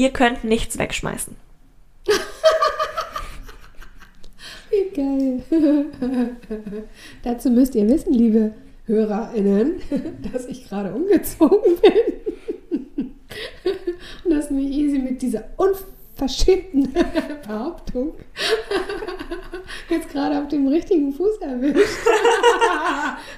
Ihr könnt nichts wegschmeißen. Wie geil. Dazu müsst ihr wissen, liebe HörerInnen, dass ich gerade umgezogen bin. Und dass mich easy mit dieser unverschämten Behauptung jetzt gerade auf dem richtigen Fuß erwischt.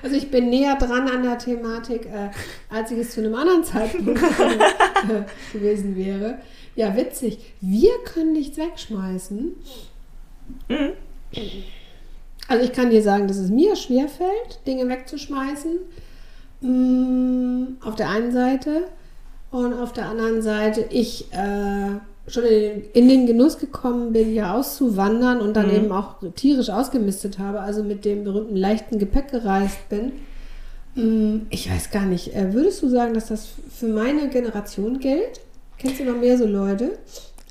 Also ich bin näher dran an der Thematik, äh, als ich es zu einem anderen Zeitpunkt äh, gewesen wäre. Ja, witzig. Wir können nichts wegschmeißen. Mhm. Also ich kann dir sagen, dass es mir schwerfällt, Dinge wegzuschmeißen. Mm, Auf der einen Seite. Und auf der anderen Seite, ich äh, schon in den, Genuss gekommen bin, hier auszuwandern und dann Mhm. eben auch tierisch ausgemistet habe, also mit dem berühmten leichten Gepäck gereist bin. Mm, Ich weiß gar nicht, äh, würdest du sagen, dass das für meine Generation gilt? Kennst du noch mehr so Leute?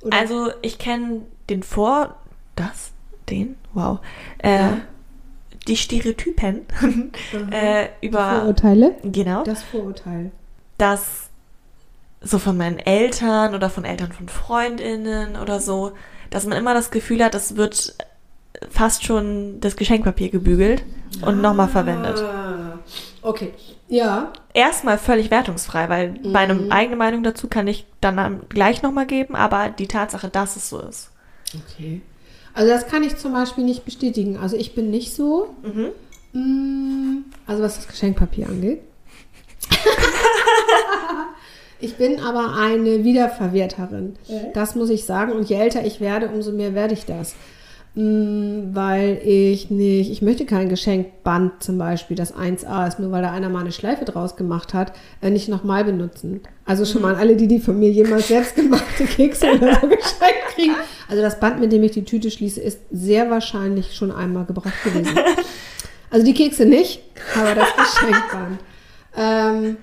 Oder- Also ich kenne den Vor... Das? Den? Wow. Äh, Ja. Die Stereotypen äh, über... Vorurteile? Genau. Das Vorurteil. dass so von meinen Eltern oder von Eltern von Freundinnen oder so, dass man immer das Gefühl hat, es wird fast schon das Geschenkpapier gebügelt und nochmal verwendet. Okay. Ja. Erstmal völlig wertungsfrei, weil meine eigene Meinung dazu kann ich dann gleich nochmal geben, aber die Tatsache, dass es so ist. Okay. Also das kann ich zum Beispiel nicht bestätigen. Also ich bin nicht so. Mhm. Mm, Also was das Geschenkpapier angeht. ich bin aber eine Wiederverwerterin. Das muss ich sagen. Und je älter ich werde, umso mehr werde ich das. Mm, Weil ich nicht, ich möchte kein Geschenkband zum Beispiel, das 1A ist, nur weil da einer mal eine Schleife draus gemacht hat, äh, nicht nochmal benutzen. Also schon mal an alle, die, die von mir jemals selbstgemachte Kekse oder so geschenkt kriegen. Also das Band, mit dem ich die Tüte schließe, ist sehr wahrscheinlich schon einmal gebraucht gewesen. Also die Kekse nicht, aber das Geschenkband. Ähm,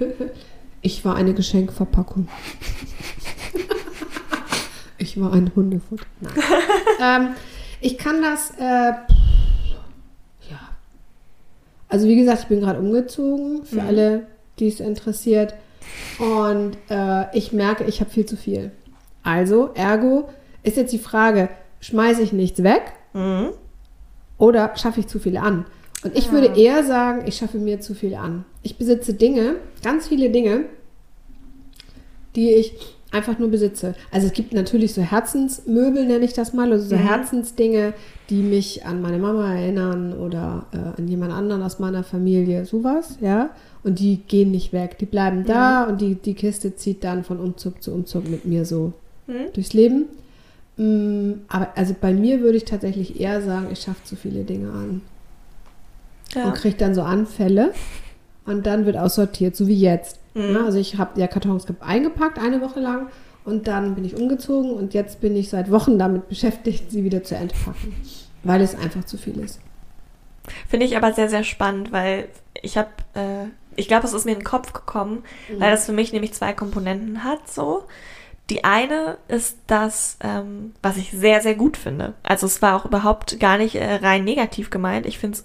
ich war eine Geschenkverpackung. Ich war ein Hundefutter. Nein. ähm, ich kann das, äh, ja. Also wie gesagt, ich bin gerade umgezogen, für alle, die es interessiert. Und äh, ich merke, ich habe viel zu viel. Also, ergo, ist jetzt die Frage, schmeiße ich nichts weg Mhm. oder schaffe ich zu viel an? Und ich würde eher sagen, ich schaffe mir zu viel an. Ich besitze Dinge, ganz viele Dinge, die ich einfach nur besitze. Also es gibt natürlich so Herzensmöbel, nenne ich das mal, also so Mhm. Herzensdinge, die mich an meine Mama erinnern oder äh, an jemand anderen aus meiner Familie, sowas, ja. Und die gehen nicht weg, die bleiben da und die, die Kiste zieht dann von Umzug zu Umzug mit mir so Mhm. durchs Leben. Mm, Aber also bei mir würde ich tatsächlich eher sagen, ich schaffe zu viele Dinge an Ja. und kriege dann so Anfälle und dann wird aussortiert, so wie jetzt. Mhm. Ja, also ich habe ja Kartons ge- eingepackt eine Woche lang und dann bin ich umgezogen und jetzt bin ich seit Wochen damit beschäftigt, sie wieder zu entpacken, weil es einfach zu viel ist. Finde ich aber sehr, sehr spannend, weil ich habe, äh, ich glaube, es ist mir in den Kopf gekommen, weil das für mich nämlich zwei Komponenten hat, so. Die eine ist das, ähm, was ich sehr, sehr gut finde. Also es war auch überhaupt gar nicht äh, rein negativ gemeint. Ich finde es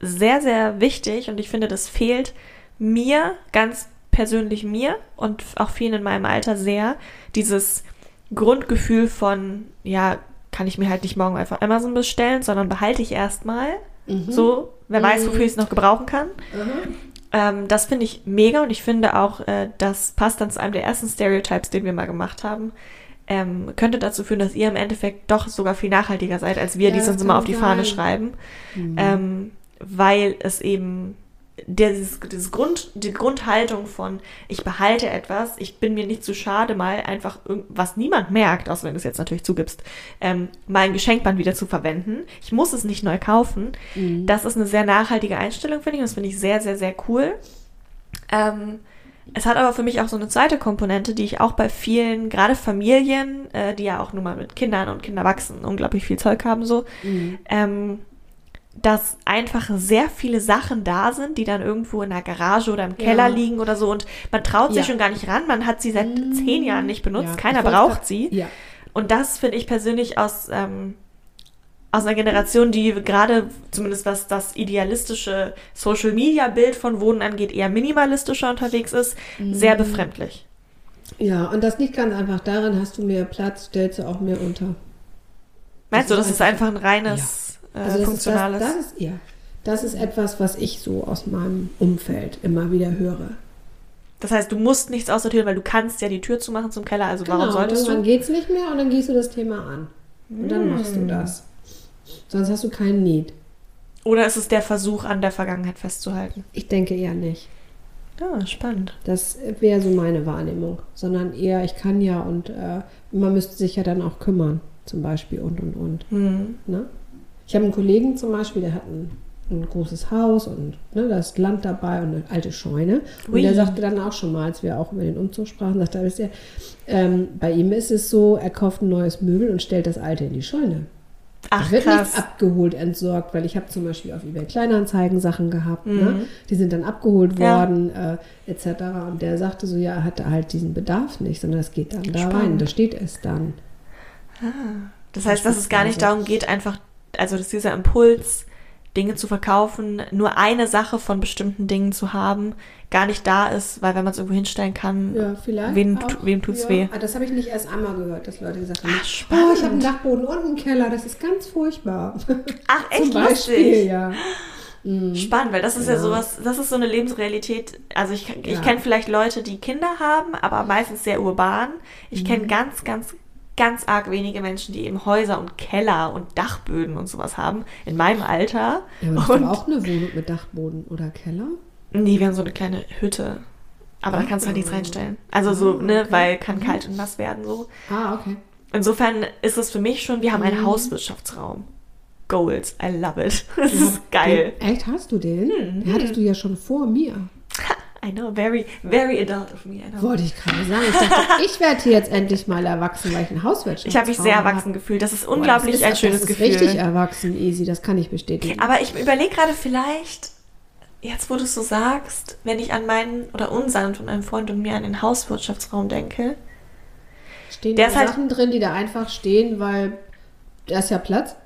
sehr, sehr wichtig und ich finde, das fehlt mir, ganz persönlich mir und auch vielen in meinem Alter sehr, dieses Grundgefühl von, ja, kann ich mir halt nicht morgen einfach Amazon bestellen, sondern behalte ich erstmal. So, wer weiß, wofür ich es noch gebrauchen kann. Ähm, das finde ich mega und ich finde auch, äh, das passt dann zu einem der ersten Stereotypes, den wir mal gemacht haben. Ähm, könnte dazu führen, dass ihr im Endeffekt doch sogar viel nachhaltiger seid, als wir, Ja, die es uns immer auf die Fahne sein. schreiben. Ähm, weil es eben dieses, dieses Grund, die Grundhaltung von ich behalte etwas, ich bin mir nicht zu schade, mal einfach was niemand merkt, außer wenn du es jetzt natürlich zugibst, ähm, mal ein Geschenkband wieder zu verwenden. Ich muss es nicht neu kaufen. Das ist eine sehr nachhaltige Einstellung, finde ich. und Das finde ich sehr, sehr, sehr cool. Ähm, Es hat aber für mich auch so eine zweite Komponente, die ich auch bei vielen, gerade Familien, äh, die ja auch nur mal mit Kindern und Kinderwachsen unglaublich viel Zeug haben, so, Mhm. ähm, dass einfach sehr viele Sachen da sind, die dann irgendwo in der Garage oder im Keller Ja. liegen oder so und man traut sich Ja. schon gar nicht ran. Man hat sie seit zehn Jahren nicht benutzt, Ja, keiner braucht sie. Und das finde ich persönlich aus, ähm, aus einer Generation, die gerade, zumindest was das idealistische Social-Media-Bild von Wohnen angeht, eher minimalistischer unterwegs ist, Mhm. sehr befremdlich. ja, und das liegt ganz einfach daran, hast du mehr Platz, stellst du auch mehr unter. Meinst du, Das das ist einfach ein reines, äh, das funktionales? Ist das, das ist ja, das ist etwas, was ich so aus meinem Umfeld immer wieder höre. Das heißt, du musst nichts aussortieren, weil du kannst ja die Tür zumachen zum Keller. Also warum Genau, solltest irgendwann du? geht's nicht mehr und dann gehst du das Thema an. Und dann machst Hm. du das. Sonst hast du keinen Need. Oder ist es der Versuch, an der Vergangenheit festzuhalten? Ich denke eher nicht. Ja, spannend. Das wäre so meine Wahrnehmung. Sondern eher, ich kann ja und äh, man müsste sich ja dann auch kümmern. Zum Beispiel und und und. Hm. Ne? Ich habe einen Kollegen zum Beispiel, der hat ein, ein großes Haus und ne, da ist Land dabei und eine alte Scheune. Und Ui. der sagte dann auch schon mal, als wir auch über den Umzug sprachen, sagte er, ähm, bei ihm ist es so, er kauft ein neues Möbel und stellt das alte in die Scheune. Ach, Es wird krass. nichts abgeholt, entsorgt, weil ich habe zum Beispiel auf eBay Kleinanzeigen Sachen gehabt, Mhm. ne? die sind dann abgeholt Ja. worden, äh, etc. Und der sagte so, ja, er hatte halt diesen Bedarf nicht, sondern es geht dann da Spannend. rein, da steht es dann. Das heißt, dass es gar nicht darum geht, einfach, also dass dieser Impuls, Dinge zu verkaufen, nur eine Sache von bestimmten Dingen zu haben, gar nicht da ist, weil wenn man es irgendwo hinstellen kann, Ja. Wem wem tut's ja. weh? Ah, Das habe ich nicht erst einmal gehört, dass Leute gesagt haben, Ach, oh, spannend. ich habe einen Dachboden und einen Keller, das ist ganz furchtbar. ach, echt Zum Beispiel, lustig. ja. Mhm. Spannend, weil das ist ja Ja. sowas, das ist so eine Lebensrealität. Also ich, ich kenne vielleicht Leute, die Kinder haben, aber meistens sehr urban. Ich Mhm. kenne ganz, ganz, ganz arg wenige Menschen, die eben Häuser und Keller und Dachböden und sowas haben, in meinem Alter. Ja, aber und auch eine Wohnung mit Dachboden oder Keller? Nee, wir haben so eine kleine Hütte. Aber da kannst du halt nichts reinstellen. Also so, Ah, ne, okay. weil kann kalt und nass werden so. Ah, okay. Insofern ist es für mich schon, wir haben einen Mhm. Hauswirtschaftsraum. Goals, I love it. Das Ja, ist geil. Den, echt, hast du den? Mhm. Den hattest du ja schon vor mir. I know, very, very adult of me. Wollte ich gerade sagen. Ich dachte, ich werde hier jetzt endlich mal erwachsen, weil ich einen Hauswirtschaft Ich habe mich sehr erwachsen gefühlt. Das ist unglaublich das ist, ein schönes das ist Gefühl. richtig erwachsen, easy, das kann ich bestätigen. Aber ich überlege gerade vielleicht, jetzt wo du es so sagst, wenn ich an meinen oder unseren von einem Freund und mir an den Hauswirtschaftsraum denke. Stehen der da halt- Sachen drin, die da einfach stehen, weil da ist ja Platz?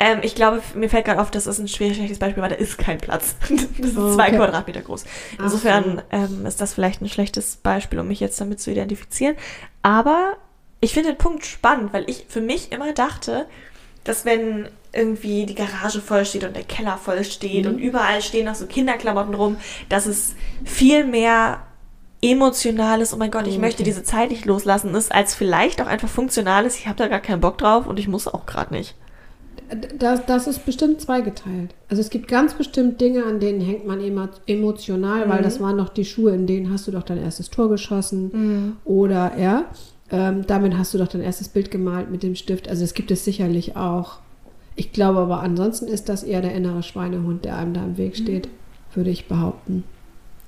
Ähm, ich glaube, mir fällt gerade auf, das ist ein schwierig schlechtes Beispiel, weil da ist kein Platz. Das ist Oh, zwei okay. Quadratmeter groß. Insofern so. ähm, ist das vielleicht ein schlechtes Beispiel, um mich jetzt damit zu identifizieren. Aber ich finde den Punkt spannend, weil ich für mich immer dachte, dass wenn irgendwie die Garage voll steht und der Keller voll steht Mhm. und überall stehen noch so Kinderklamotten rum, dass es viel mehr emotionales, oh mein Gott, ich Okay. möchte diese Zeit nicht loslassen ist, als vielleicht auch einfach funktionales, ich habe da gar keinen Bock drauf und ich muss auch gerade nicht. Das, das ist bestimmt zweigeteilt. Also es gibt ganz bestimmt Dinge, an denen hängt man emo emotional, weil Mhm. das waren doch die Schuhe, in denen hast du doch dein erstes Tor geschossen. Oder ja, ähm, damit hast du doch dein erstes Bild gemalt mit dem Stift. Also es gibt es sicherlich auch. Ich glaube aber ansonsten ist das eher der innere Schweinehund, der einem da im Weg steht, würde ich behaupten.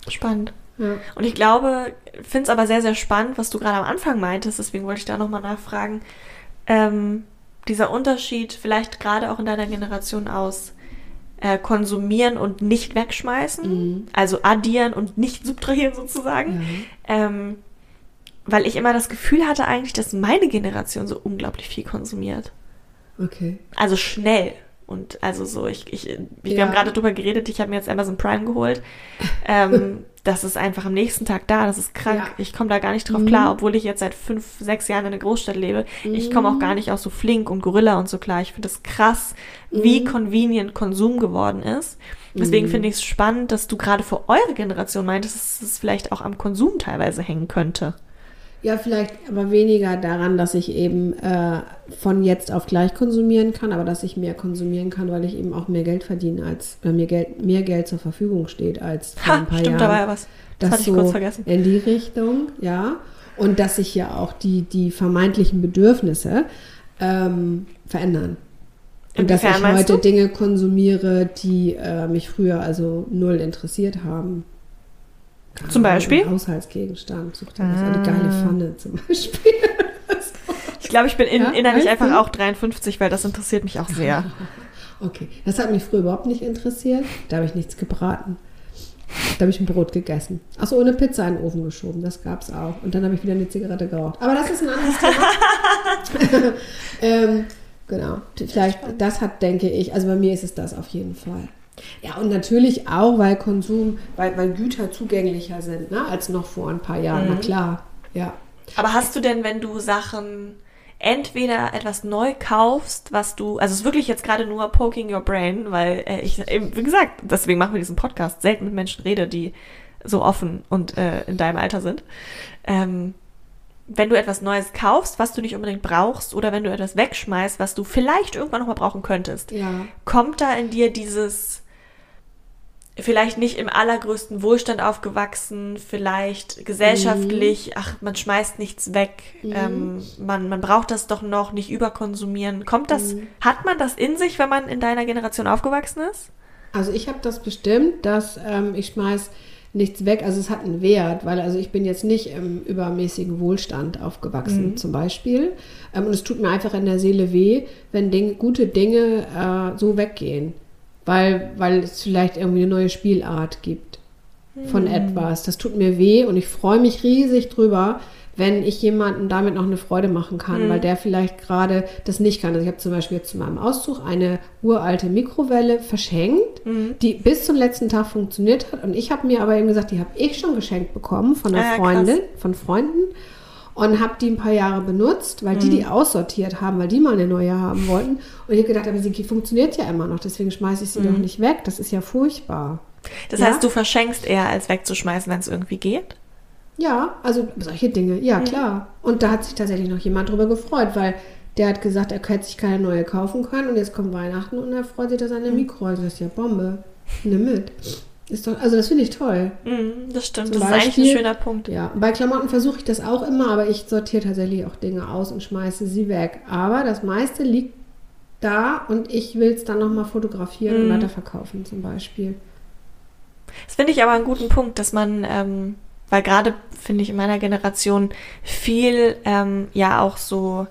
Spannend. Ja. Und ich glaube, finde es aber sehr, sehr spannend, was du gerade am Anfang meintest, deswegen wollte ich da nochmal nachfragen. Ähm, dieser Unterschied vielleicht gerade auch in deiner Generation aus äh, konsumieren und nicht wegschmeißen, Mhm. also addieren und nicht subtrahieren sozusagen. Ja. Ähm, weil ich immer das Gefühl hatte eigentlich, dass meine Generation so unglaublich viel konsumiert. Okay. Also schnell. Und also so, ich, ich, ich wir Ja. haben gerade drüber geredet, ich habe mir jetzt Amazon Prime geholt. Ähm, das ist einfach am nächsten Tag da, das ist krank. Ja. Ich komme da gar nicht drauf Mhm. klar, obwohl ich jetzt seit fünf, sechs Jahren in einer Großstadt lebe. Ich komme auch gar nicht aus so Flink und Gorilla und so klar. Ich finde es krass, wie Mhm. convenient Konsum geworden ist. Deswegen Mhm. finde ich es spannend, dass du gerade für eure Generation meintest, dass es vielleicht auch am Konsum teilweise hängen könnte. Ja, vielleicht aber weniger daran, dass ich eben äh, von jetzt auf gleich konsumieren kann, aber dass ich mehr konsumieren kann, weil ich eben auch mehr Geld verdiene, als oder mir Geld, mehr Geld zur Verfügung steht als vor Ha, ein paar stimmt, Jahren. da war ja was. Das, Das hatte ich so kurz vergessen. in die Richtung, ja. Und dass sich ja auch die, die vermeintlichen Bedürfnisse ähm, verändern. Und dass Inwiefern ich meinst heute du? Dinge konsumiere, die äh, mich früher also null interessiert haben. Keine Zum Beispiel? Haushaltsgegenstand. Such dir was, eine geile Ah. Pfanne zum Beispiel. Ich glaube, ich bin in, Ja, innerlich einfach du? auch 53, weil das interessiert mich auch sehr. Okay, das hat mich früher überhaupt nicht interessiert. Da habe ich nichts gebraten. Da habe ich ein Brot gegessen. Achso, ohne Pizza in den Ofen geschoben. Das gab es auch. Und dann habe ich wieder eine Zigarette geraucht. Aber das ist ein anderes Thema. ähm, genau. Vielleicht, das hat, denke ich, also bei mir ist es das auf jeden Fall. Ja, und natürlich auch, weil Konsum, weil, weil Güter zugänglicher sind, ne, als noch vor ein paar Jahren. Na klar, ja. Aber hast du denn, wenn du Sachen entweder etwas neu kaufst, was du, also es ist wirklich jetzt gerade nur poking your brain, weil äh, ich, eben, wie gesagt, deswegen machen wir diesen Podcast, selten mit Menschen rede, die so offen und äh, in deinem Alter sind. Ähm, wenn du etwas Neues kaufst, was du nicht unbedingt brauchst, oder wenn du etwas wegschmeißt, was du vielleicht irgendwann nochmal brauchen könntest, Ja. kommt da in dir dieses vielleicht nicht im allergrößten Wohlstand aufgewachsen, vielleicht gesellschaftlich, ach, man schmeißt nichts weg, ähm, man, man braucht das doch noch, nicht überkonsumieren. Kommt das, hat man das in sich, wenn man in deiner Generation aufgewachsen ist? Also ich habe das bestimmt, dass ähm, ich schmeiß nichts weg. Also es hat einen Wert, weil also ich bin jetzt nicht im übermäßigen Wohlstand aufgewachsen zum Beispiel. Ähm, und es tut mir einfach in der Seele weh, wenn Ding, gute Dinge äh, so weggehen. Weil, weil es vielleicht irgendwie eine neue Spielart gibt von etwas. Das tut mir weh und ich freue mich riesig drüber, wenn ich jemanden damit noch eine Freude machen kann, weil der vielleicht gerade das nicht kann. Also ich habe zum Beispiel jetzt zu meinem Auszug eine uralte Mikrowelle verschenkt, die bis zum letzten Tag funktioniert hat. Und ich habe mir aber eben gesagt, die habe ich schon geschenkt bekommen von einer Ah, krass. Freundin, von Freunden. Und habe die ein paar Jahre benutzt, weil die die aussortiert haben, weil die mal eine neue haben wollten. Und ich habe gedacht, aber sie funktioniert ja immer noch, deswegen schmeiße ich sie doch nicht weg. Das ist ja furchtbar. Das Ja. heißt, du verschenkst eher, als wegzuschmeißen, wenn es irgendwie geht? Ja, also solche Dinge, ja klar. Und da hat sich tatsächlich noch jemand drüber gefreut, weil der hat gesagt, er hätte sich keine neue kaufen können und jetzt kommt Weihnachten und er freut sich, dass er eine Mikro hat. Das ist ja Bombe. Nimm mit. Ist doch, also das finde ich toll. Mhm, das stimmt, Zum das ist eigentlich ein Beispiel- schöner Punkt. Ja, bei Klamotten versuche ich das auch immer, aber ich sortiere tatsächlich auch Dinge aus und schmeiße sie weg. Aber das meiste liegt da und ich will es dann nochmal fotografieren und weiterverkaufen zum Beispiel. Das finde ich aber einen guten Punkt, dass man, ähm, weil gerade finde ich in meiner Generation viel, ähm, ja auch so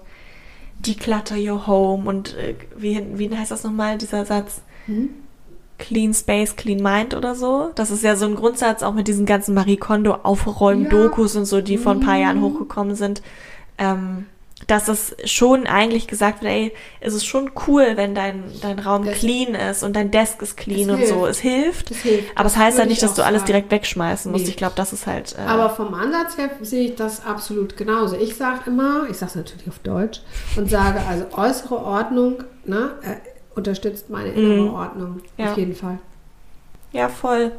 declutter your home und äh, wie, wie heißt das nochmal, dieser Satz? Clean Space, Clean Mind oder so. Das ist ja so ein Grundsatz auch mit diesen ganzen Marie Kondo Aufräumen-Dokus und so, die vor ein paar Jahren hochgekommen sind. Ähm, dass es schon eigentlich gesagt wird, ey, es ist schon cool, wenn dein, dein Raum Das- clean ist und dein Desk ist clean Es und so. hilft. Es hilft. Das hilft. Aber es Das heißt ja nicht, ich dass du alles sagen. direkt wegschmeißen musst. Nee. Ich glaube, das ist halt. Äh, Aber vom Ansatz her sehe ich das absolut genauso. Ich sage immer, ich sage es natürlich auf Deutsch und sage also äußere Ordnung ne, äh, unterstützt meine innere Ordnung. Ja. Auf jeden Fall. ja, voll.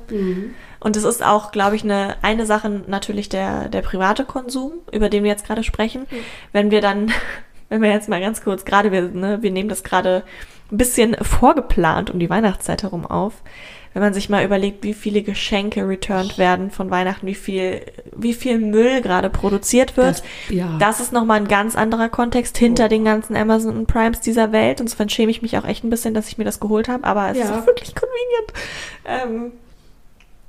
Und es ist auch, glaube ich, eine, eine Sache natürlich der, der private Konsum, über den wir jetzt gerade sprechen. Wenn wir dann, wenn wir jetzt mal ganz kurz, gerade wir, ne, wir nehmen das gerade ein bisschen vorgeplant um die Weihnachtszeit herum auf. Wenn man sich mal überlegt, wie viele Geschenke returned werden von Weihnachten, wie viel, wie viel Müll gerade produziert wird. Das- ja. Das ist nochmal ein ganz anderer Kontext hinter Oh. den ganzen Amazon und Primes dieser Welt. Insofern schäme ich mich auch echt ein bisschen, dass ich mir das geholt habe, aber es ist Ja. auch wirklich convenient. Ähm,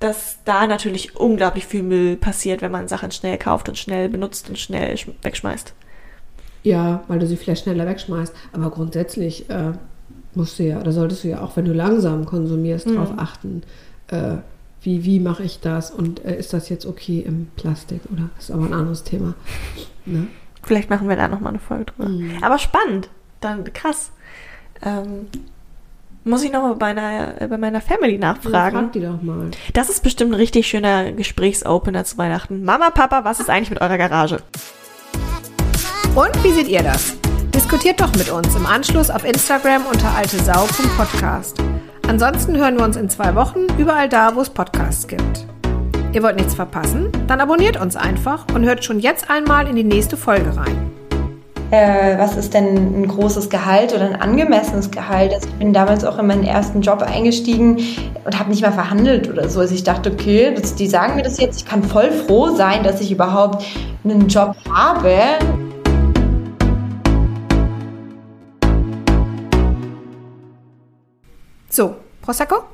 dass da natürlich unglaublich viel Müll passiert, wenn man Sachen schnell kauft und schnell benutzt und schnell sch- wegschmeißt. Ja, weil du sie vielleicht schneller wegschmeißt. Aber grundsätzlich äh, musst du ja, oder solltest du ja auch, wenn du langsam konsumierst, darauf achten, äh, wie, wie mache ich das und äh, ist das jetzt okay im Plastik oder ist aber ein anderes Thema. Ne? Vielleicht machen wir da nochmal eine Folge drüber. Aber spannend. Dann krass. Ähm, muss ich nochmal bei meiner, äh, bei meiner Family nachfragen. Frag die doch mal. Das ist bestimmt ein richtig schöner Gesprächsopener zu Weihnachten. Mama, Papa, was ist eigentlich mit eurer Garage? Und wie seht ihr das? Diskutiert doch mit uns im Anschluss auf Instagram unter altesau.podcast. Ansonsten hören wir uns in zwei Wochen überall da, wo es Podcasts gibt. Ihr wollt nichts verpassen? Dann abonniert uns einfach und hört schon jetzt einmal in die nächste Folge rein. äh, was ist denn ein großes Gehalt oder ein angemessenes Gehalt? Also ich bin damals auch in meinen ersten Job eingestiegen und habe nicht mal verhandelt oder so. Also ich dachte, okay, das, die sagen mir das jetzt, ich kann voll froh sein, dass ich überhaupt einen Job habe. So, Prosecco?